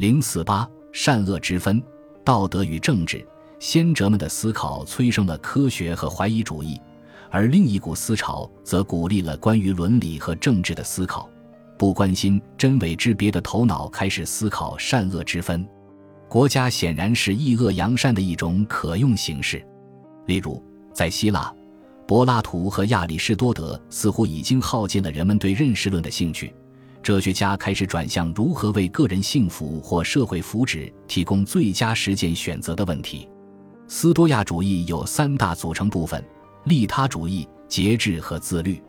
零四八善恶之分，道德与政治。先哲们的思考催生了科学和怀疑主义，而另一股思潮则鼓励了关于伦理和政治的思考。不关心真伪之别的头脑开始思考善恶之分。国家显然是抑恶扬善的一种可用形式。例如，在希腊，柏拉图和亚里士多德似乎已经耗尽了人们对认识论的兴趣。哲学家开始转向如何为个人幸福或社会福祉提供最佳实践选择的问题。斯多亚主义有三大组成部分：利他主义、节制和自律。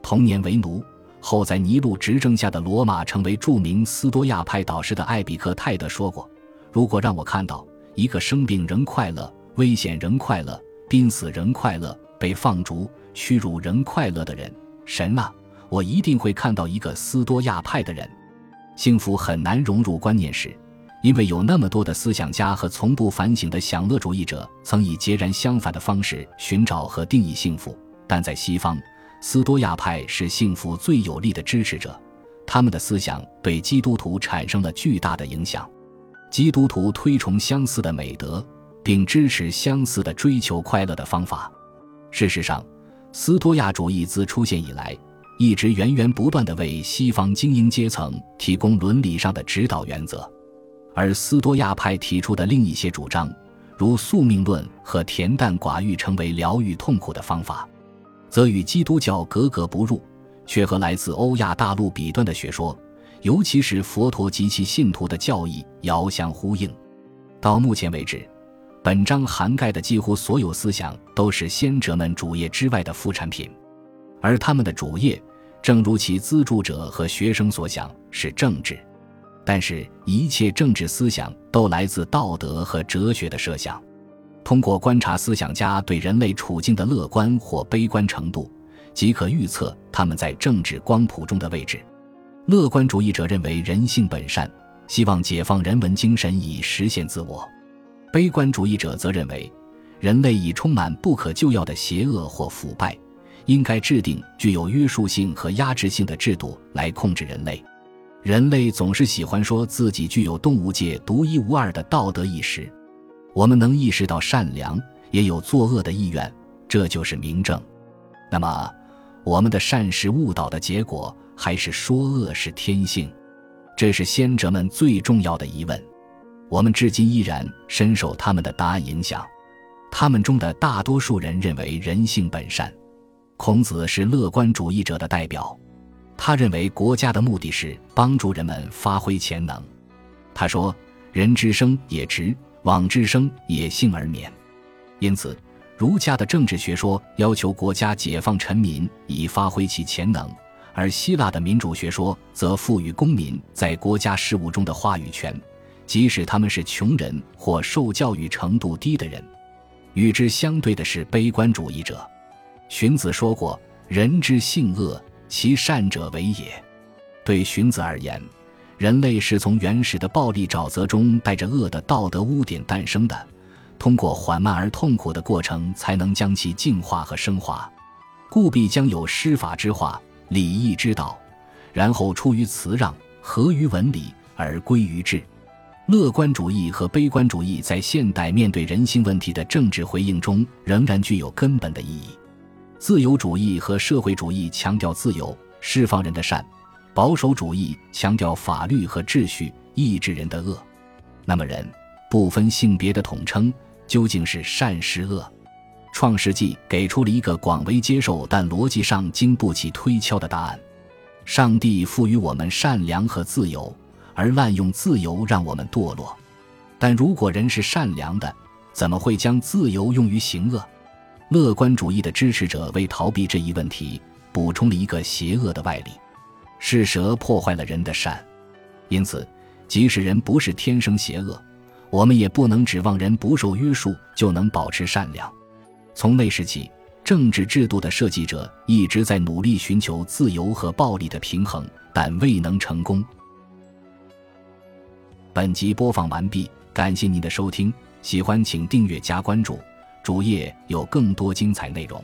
童年为奴后，在尼禄执政下的罗马成为著名斯多亚派导师的艾比克泰德说过：“如果让我看到一个生病仍快乐、危险仍快乐、濒死仍快乐、被放逐、屈辱仍快乐的人，神啊！”我一定会看到一个斯多亚派的人。幸福很难融入观念时，因为有那么多的思想家和从不反省的享乐主义者曾以截然相反的方式寻找和定义幸福。但在西方，斯多亚派是幸福最有力的支持者，他们的思想对基督徒产生了巨大的影响。基督徒推崇相似的美德，并支持相似的追求快乐的方法。事实上，斯多亚主义自出现以来。一直源源不断地为西方精英阶层提供伦理上的指导原则，而斯多亚派提出的另一些主张，如宿命论和恬淡寡欲成为疗愈痛苦的方法，则与基督教格格不入，却和来自欧亚大陆彼端的学说，尤其是佛陀及其信徒的教义遥相呼应。到目前为止，本章涵盖的几乎所有思想都是先哲们主业之外的副产品，而他们的主业。正如其资助者和学生所想，是政治，但是，一切政治思想都来自道德和哲学的设想。通过观察思想家对人类处境的乐观或悲观程度，即可预测他们在政治光谱中的位置。乐观主义者认为人性本善，希望解放人文精神以实现自我；悲观主义者则认为人类已充满不可救药的邪恶或腐败。应该制定具有约束性和压制性的制度来控制人类。人类总是喜欢说自己具有动物界独一无二的道德意识。我们能意识到善良，也有作恶的意愿，这就是明证。那么，我们的善是误导的结果，还是说恶是天性？这是先哲们最重要的疑问。我们至今依然深受他们的答案影响。他们中的大多数人认为人性本善。孔子是乐观主义者的代表，他认为国家的目的是帮助人们发挥潜能。他说：“人之生也直，往之生也幸而免。”因此，儒家的政治学说要求国家解放臣民以发挥其潜能，而希腊的民主学说则赋予公民在国家事务中的话语权，即使他们是穷人或受教育程度低的人。与之相对的是悲观主义者。荀子说过：“人之性恶，其善者为也。”对荀子而言，人类是从原始的暴力沼泽中带着恶的道德污点诞生的，通过缓慢而痛苦的过程，才能将其净化和升华。故必将有师法之化、礼义之道，然后出于辞让，合于文理，而归于治。乐观主义和悲观主义在现代面对人性问题的政治回应中，仍然具有根本的意义。自由主义和社会主义强调自由，释放人的善；保守主义强调法律和秩序，抑制人的恶。那么，人不分性别的统称究竟是善是恶？创世纪给出了一个广为接受但逻辑上经不起推敲的答案：上帝赋予我们善良和自由，而滥用自由让我们堕落。但如果人是善良的，怎么会将自由用于行恶？乐观主义的支持者为逃避这一问题，补充了一个邪恶的外力：是蛇破坏了人的善。因此，即使人不是天生邪恶，我们也不能指望人不受约束就能保持善良。从那时起，政治制度的设计者一直在努力寻求自由和暴力的平衡，但未能成功。本集播放完毕，感谢您的收听，喜欢请订阅加关注。主页有更多精彩内容。